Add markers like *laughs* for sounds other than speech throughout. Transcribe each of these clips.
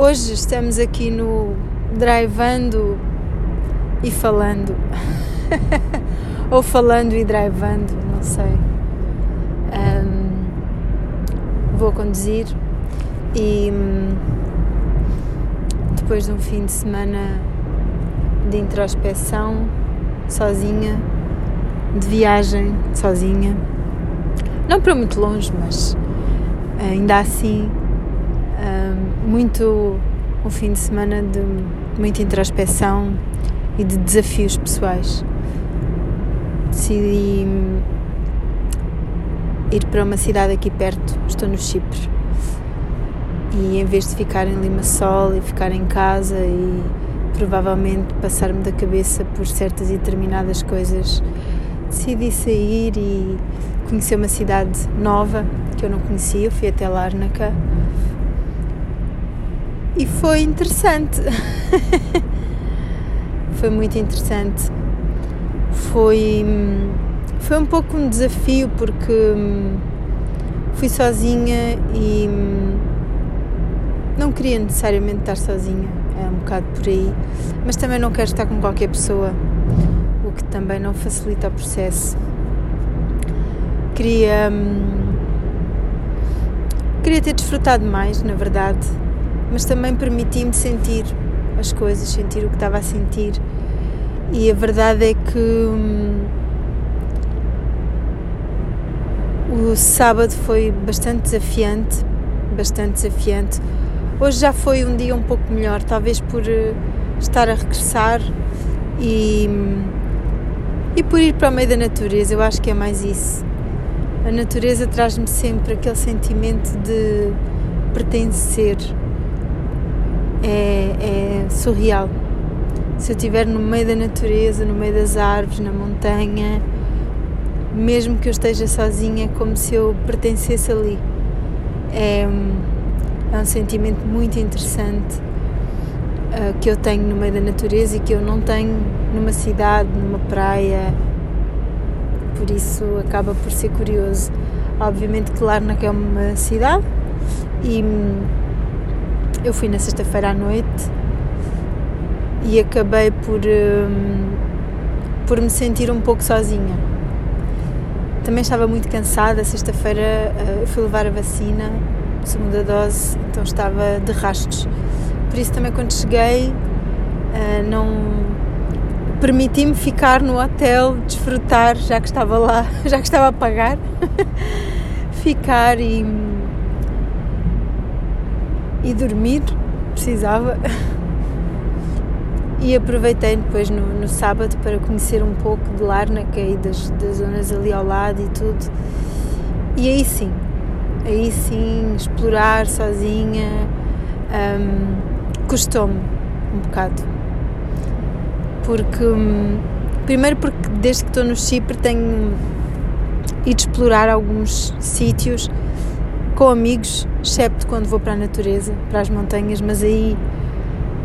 hoje estamos aqui no drivando e falando. *laughs* Ou falando e drivando, não sei. Um, vou conduzir e hum, depois de um fim de semana de introspeção, sozinha, de viagem, sozinha. Não para muito longe, mas ainda assim, muito um fim de semana de muita introspeção e de desafios pessoais. Decidi ir para uma cidade aqui perto, estou no Chipre. E em vez de ficar em Limassol e ficar em casa e provavelmente passar-me da cabeça por certas e determinadas coisas, decidi sair e conhecer uma cidade nova que eu não conhecia. Eu fui até Larnaca e foi interessante. *laughs* foi muito interessante. Foi, foi um pouco um desafio porque hum, fui sozinha e hum, não queria necessariamente estar sozinha, é um bocado por aí, mas também não quero estar com qualquer pessoa, o que também não facilita o processo. Queria. Hum, queria ter desfrutado mais, na verdade, mas também permiti-me sentir as coisas, sentir o que estava a sentir. E a verdade é que hum, o sábado foi bastante desafiante, bastante desafiante. Hoje já foi um dia um pouco melhor, talvez por uh, estar a regressar e, hum, e por ir para o meio da natureza. Eu acho que é mais isso. A natureza traz-me sempre aquele sentimento de pertencer, é, é surreal. Se eu estiver no meio da natureza, no meio das árvores, na montanha, mesmo que eu esteja sozinha, é como se eu pertencesse ali. É, é um sentimento muito interessante uh, que eu tenho no meio da natureza e que eu não tenho numa cidade, numa praia. Por isso acaba por ser curioso. Obviamente que Larnaca é uma cidade e eu fui na sexta-feira à noite e acabei por, um, por me sentir um pouco sozinha. Também estava muito cansada. Sexta-feira uh, fui levar a vacina, segunda dose, então estava de rastos. Por isso, também quando cheguei, uh, não permiti-me ficar no hotel, desfrutar, já que estava lá, *laughs* já que estava a pagar, *laughs* ficar e e dormir, precisava. E aproveitei depois no, no sábado para conhecer um pouco de Larnaca e das, das zonas ali ao lado e tudo. E aí sim, aí sim, explorar sozinha um, custou-me um bocado. Porque, um, primeiro, porque desde que estou no Chipre tenho ido explorar alguns sítios com amigos, excepto quando vou para a natureza, para as montanhas, mas aí,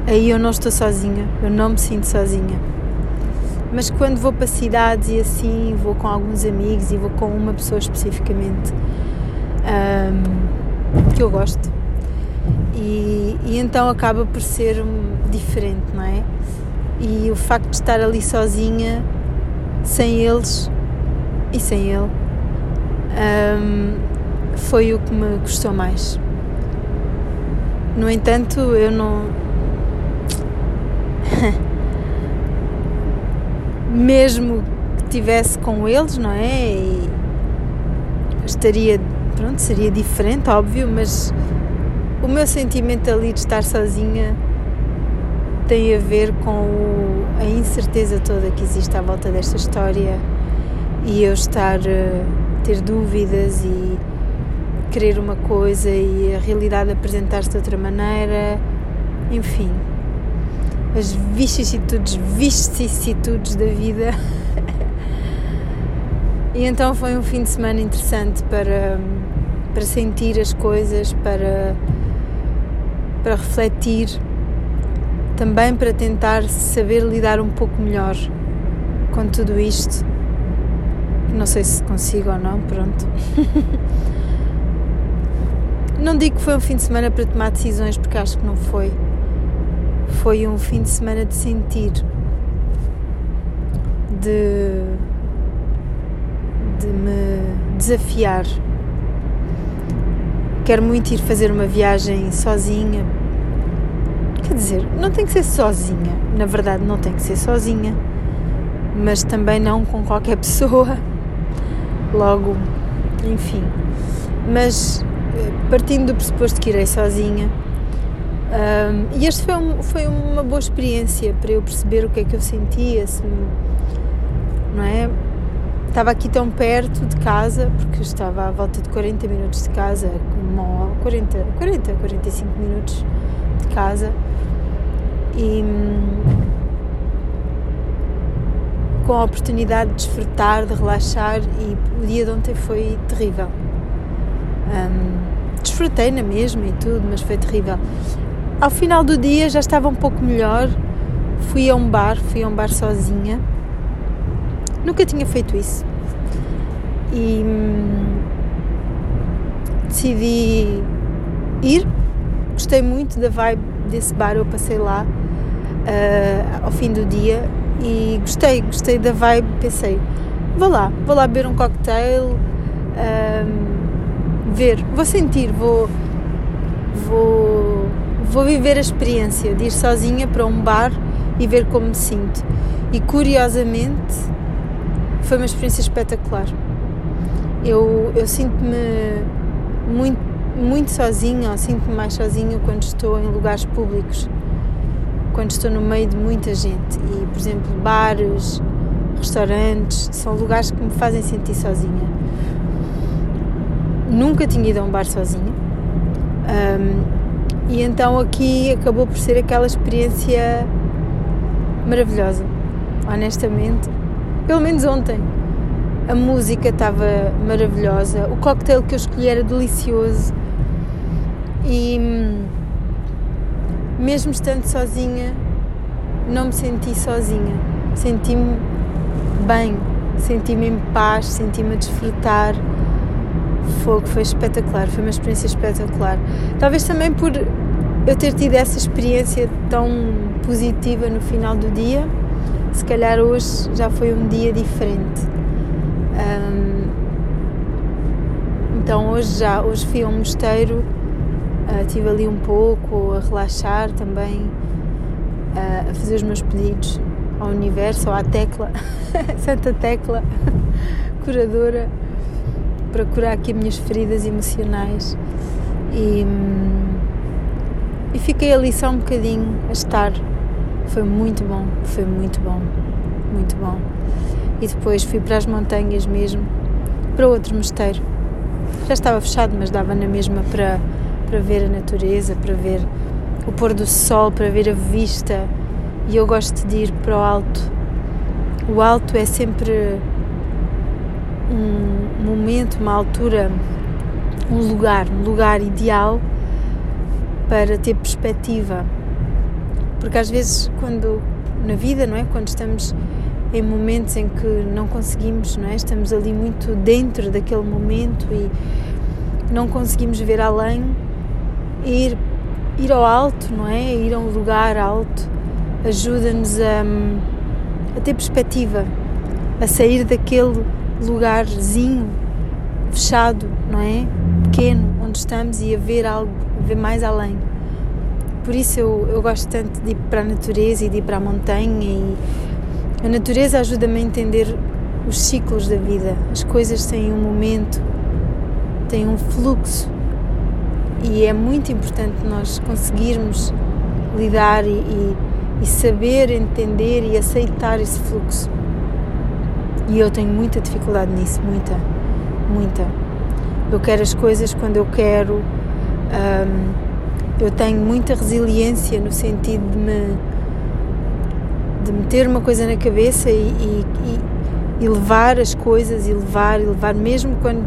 aí eu não estou sozinha, eu não me sinto sozinha. Mas quando vou para cidades e assim, vou com alguns amigos e vou com uma pessoa especificamente um, que eu gosto. E, e, então acaba por ser diferente, não é? E o facto de estar ali sozinha, sem eles e sem ele, um, foi o que me custou mais. No entanto, eu não. *laughs* Mesmo que estivesse com eles, não é? E estaria. Pronto, seria diferente, óbvio, mas o meu sentimento ali de estar sozinha tem a ver com o, a incerteza toda que existe à volta desta história e eu estar. Eh, ter dúvidas e querer uma coisa e a realidade apresentar-se de outra maneira, enfim, as vicissitudes, vicissitudes da vida. *laughs* e então foi um fim de semana interessante para, para sentir as coisas, para, para refletir, também para tentar saber lidar um pouco melhor com tudo isto. Não sei se consigo ou não, pronto. *laughs* Não digo que foi um fim de semana para tomar decisões, porque acho que não foi. Foi um fim de semana de sentir, de, de me desafiar. Quero muito ir fazer uma viagem sozinha. Quer dizer, não tem que ser sozinha. Na verdade, não tem que ser sozinha. Mas também não com qualquer *laughs* pessoa. Logo, enfim. Mas partindo do pressuposto que irei sozinha. Um, e este foi, um, foi uma boa experiência para eu perceber o que é que eu sentia, se, não é? Estava aqui tão perto de casa, porque estava à volta de 40 minutos de casa, uma, 40, 40, 45 minutos de casa, e com a oportunidade de desfrutar, de relaxar, e o dia de ontem foi terrível. Um, desfrutei na mesma e tudo, mas foi terrível. Ao final do dia já estava um pouco melhor. Fui a um bar, fui a um bar sozinha. Nunca tinha feito isso. E hum, decidi ir. Gostei muito da vibe desse bar, eu passei lá uh, ao fim do dia e gostei, gostei da vibe. Pensei, vou lá, vou lá beber um cocktail. Um, ver, vou sentir, vou, vou, vou viver a experiência de ir sozinha para um bar e ver como me sinto. E curiosamente foi uma experiência espetacular. Eu, eu sinto-me muito, muito sozinha, ou sinto-me mais sozinha quando estou em lugares públicos, quando estou no meio de muita gente. E, por exemplo, bares, restaurantes, são lugares que me fazem sentir sozinha nunca tinha ido a um bar sozinha. Um, e então aqui acabou por ser aquela experiência maravilhosa, honestamente. Pelo menos ontem. A música estava maravilhosa, o cocktail que eu escolhi era delicioso e mesmo estando sozinha, não me senti sozinha. Senti-me bem, senti-me em paz, senti-me a desfrutar fogo, foi espetacular, foi uma experiência espetacular. Talvez também por eu ter tido essa experiência tão positiva no final do dia, se calhar hoje já foi um dia diferente. Um, então hoje já, hoje fui a um mosteiro, uh, estive ali um pouco a relaxar também, uh, a fazer os meus pedidos ao universo, ou à tecla, *laughs* Santa Tecla, *laughs* curadora para curar aqui as minhas feridas emocionais e, e fiquei ali só um bocadinho a estar. Foi muito bom, foi muito bom, muito bom. E depois fui para as montanhas mesmo, para outro mosteiro. Já estava fechado, mas dava na mesma para, para ver a natureza, para ver o pôr do sol, para ver a vista. E eu gosto de ir para o alto. O alto é sempre um momento, uma altura, um lugar, um lugar ideal para ter perspectiva. Porque às vezes quando na vida, não é, quando estamos em momentos em que não conseguimos, não é, estamos ali muito dentro daquele momento e não conseguimos ver além, ir ir ao alto, não é? Ir a um lugar alto ajuda-nos a, a ter perspectiva, a sair daquele lugarzinho fechado, não é? Pequeno, onde estamos e a ver algo, a ver mais além. Por isso eu, eu gosto tanto de ir para a natureza e de ir para a montanha e a natureza ajuda-me a entender os ciclos da vida. As coisas têm um momento, têm um fluxo e é muito importante nós conseguirmos lidar e, e, e saber entender e aceitar esse fluxo. E eu tenho muita dificuldade nisso, muita, muita. Eu quero as coisas quando eu quero. Um, eu tenho muita resiliência no sentido de me de meter uma coisa na cabeça e, e, e, levar as coisas e levar e levar mesmo quando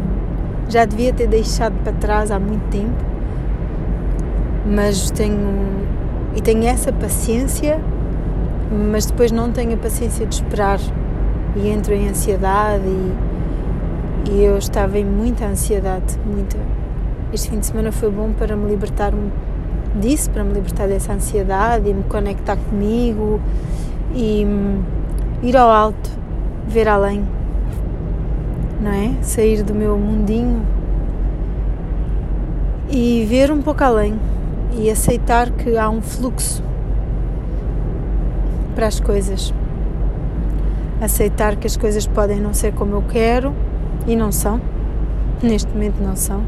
já devia ter deixado para trás há muito tempo mas tenho e tenho essa paciência mas depois não tenho a paciência de esperar e entro em ansiedade e, e eu estava em muita ansiedade, muita. Este fim de semana foi bom para me libertar disso, para me libertar dessa ansiedade e me conectar comigo e hum, ir ao alto, ver além, não é? Sair do meu mundinho e ver um pouco além e aceitar que há um fluxo para as coisas. Aceitar que as coisas podem não ser como eu quero e não são. Neste momento não são.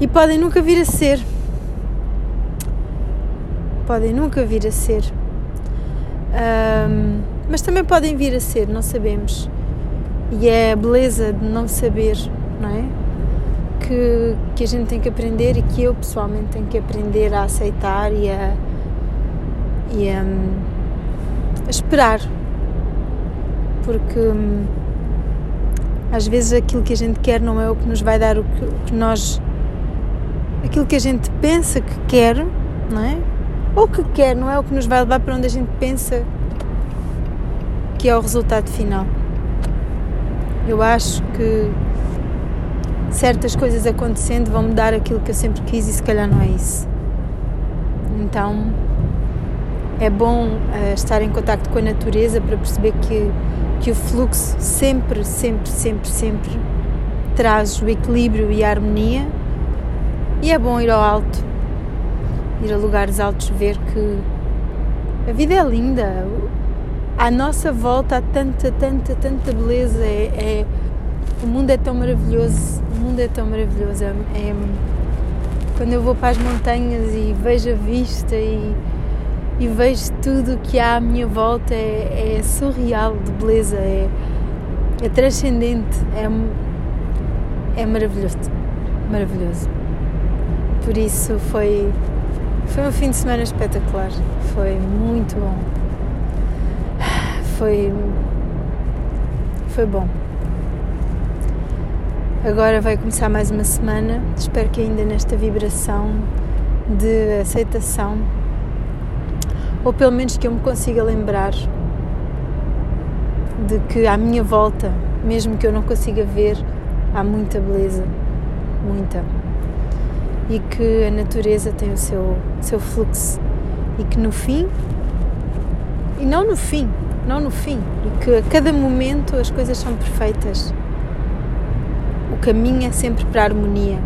E podem nunca vir a ser. Podem nunca vir a ser. Um, mas também podem vir a ser, não sabemos. E é a beleza de não saber, não é? Que, que a gente tem que aprender e que eu pessoalmente tenho que aprender a aceitar e a, e a, a esperar. Porque hum, às vezes aquilo que a gente quer não é o que nos vai dar o que, o que nós. aquilo que a gente pensa que quer, não é? Ou que quer, não é o que nos vai levar para onde a gente pensa que é o resultado final. Eu acho que certas coisas acontecendo vão me dar aquilo que eu sempre quis e se calhar não é isso. Então é bom uh, estar em contato com a natureza para perceber que, que o fluxo sempre, sempre, sempre, sempre traz o equilíbrio e a harmonia. E é bom ir ao alto, ir a lugares altos, ver que a vida é linda. À nossa volta há tanta, tanta, tanta beleza. É, é o mundo é tão maravilhoso. O mundo é tão maravilhoso. É, é, quando eu vou para as montanhas e vejo a vista e e vejo tudo o que há à minha volta é, é surreal de beleza, é, é transcendente, é, é maravilhoso, maravilhoso. Por isso foi, foi um fim de semana espetacular, foi muito bom. Foi, foi bom. Agora vai começar mais uma semana, espero que ainda nesta vibração de aceitação ou pelo menos que eu me consiga lembrar de que à minha volta, mesmo que eu não consiga ver, há muita beleza, muita. E que a natureza tem o seu, seu fluxo e que no fim, e não no fim, não no fim, e que a cada momento as coisas são perfeitas. O caminho é sempre para a harmonia.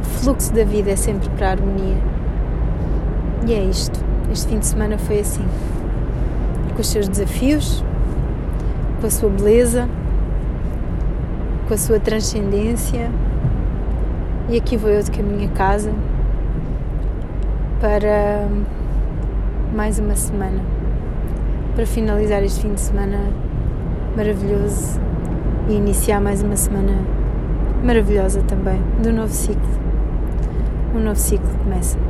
O fluxo da vida é sempre para a harmonia. E é isto. Este fim de semana foi assim, com os seus desafios, com a sua beleza, com a sua transcendência. E aqui vou eu de caminho a casa para mais uma semana, para finalizar este fim de semana maravilhoso e iniciar mais uma semana maravilhosa também, do novo ciclo. Um novo ciclo começa.